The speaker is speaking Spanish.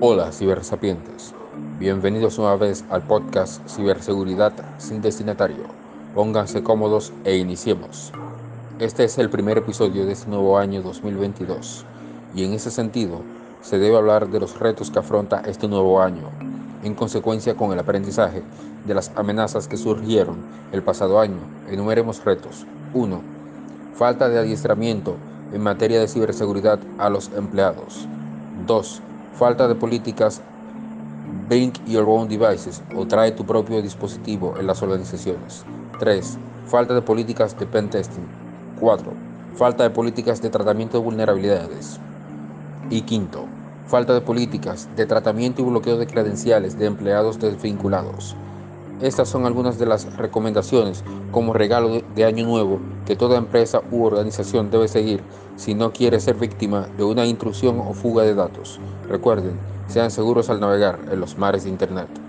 Hola cibersapientes, bienvenidos una vez al podcast Ciberseguridad sin destinatario. Pónganse cómodos e iniciemos. Este es el primer episodio de este nuevo año 2022 y en ese sentido se debe hablar de los retos que afronta este nuevo año, en consecuencia con el aprendizaje de las amenazas que surgieron el pasado año. Enumeremos retos. 1. Falta de adiestramiento en materia de ciberseguridad a los empleados. 2 Falta de políticas Bring Your Own Devices o trae tu propio dispositivo en las organizaciones. 3. Falta de políticas de pen testing. 4. Falta de políticas de tratamiento de vulnerabilidades. Y quinto, falta de políticas de tratamiento y bloqueo de credenciales de empleados desvinculados. Estas son algunas de las recomendaciones como regalo de año nuevo que toda empresa u organización debe seguir si no quiere ser víctima de una intrusión o fuga de datos. Recuerden, sean seguros al navegar en los mares de Internet.